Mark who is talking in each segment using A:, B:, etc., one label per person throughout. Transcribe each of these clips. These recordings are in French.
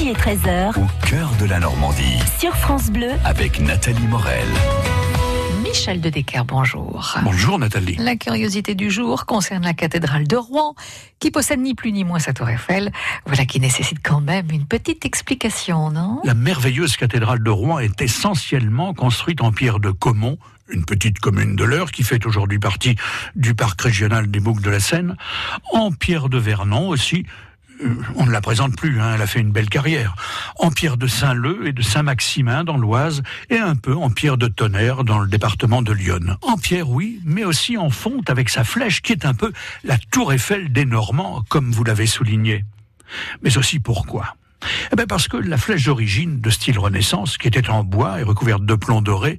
A: midi et 13h.
B: Au cœur de la Normandie.
A: Sur France Bleu.
B: Avec Nathalie Morel.
C: Michel de Decker, bonjour.
D: Bonjour Nathalie.
C: La curiosité du jour concerne la cathédrale de Rouen, qui possède ni plus ni moins sa tour Eiffel. Voilà qui nécessite quand même une petite explication, non?
D: La merveilleuse cathédrale de Rouen est essentiellement construite en pierre de Caumont, une petite commune de l'Eure qui fait aujourd'hui partie du parc régional des Boucles de la Seine, en pierre de Vernon aussi, on ne la présente plus, hein, elle a fait une belle carrière. En pierre de Saint-Leu et de Saint-Maximin dans l'Oise, et un peu en pierre de Tonnerre dans le département de Lyon. En pierre, oui, mais aussi en fonte avec sa flèche qui est un peu la tour Eiffel des Normands, comme vous l'avez souligné. Mais aussi pourquoi? Eh bien parce que la flèche d'origine de style Renaissance, qui était en bois et recouverte de plomb doré,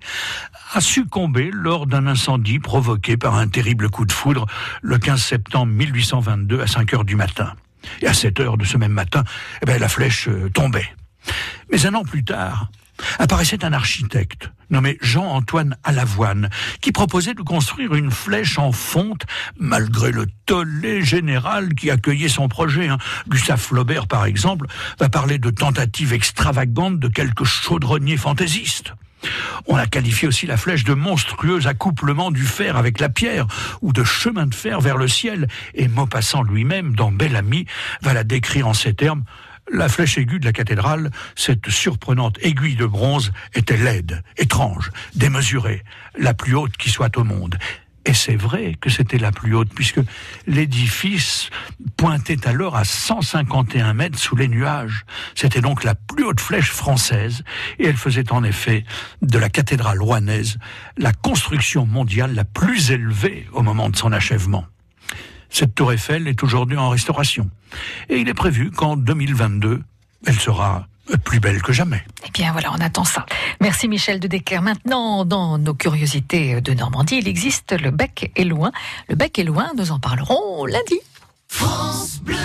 D: a succombé lors d'un incendie provoqué par un terrible coup de foudre le 15 septembre 1822 à 5 heures du matin. Et à 7 heures de ce même matin, eh bien, la flèche euh, tombait. Mais un an plus tard, apparaissait un architecte nommé Jean-Antoine Alavoine, qui proposait de construire une flèche en fonte, malgré le tollé général qui accueillait son projet. Hein. Gustave Flaubert, par exemple, va parler de tentatives extravagantes de quelques chaudronniers fantaisistes. On a qualifié aussi la flèche de monstrueux accouplement du fer avec la pierre ou de chemin de fer vers le ciel. Et Maupassant lui-même, dans Bel Ami, va la décrire en ces termes. La flèche aiguë de la cathédrale, cette surprenante aiguille de bronze, était laide, étrange, démesurée, la plus haute qui soit au monde. Et c'est vrai que c'était la plus haute, puisque l'édifice pointait alors à 151 mètres sous les nuages. C'était donc la plus haute flèche française, et elle faisait en effet de la cathédrale rouennaise la construction mondiale la plus élevée au moment de son achèvement. Cette tour Eiffel est aujourd'hui en restauration, et il est prévu qu'en 2022, elle sera plus belle que jamais.
C: Eh bien voilà, on attend ça. Merci Michel de Decker. Maintenant, dans nos curiosités de Normandie, il existe le bec et loin. Le bec et loin, nous en parlerons lundi. France Bleu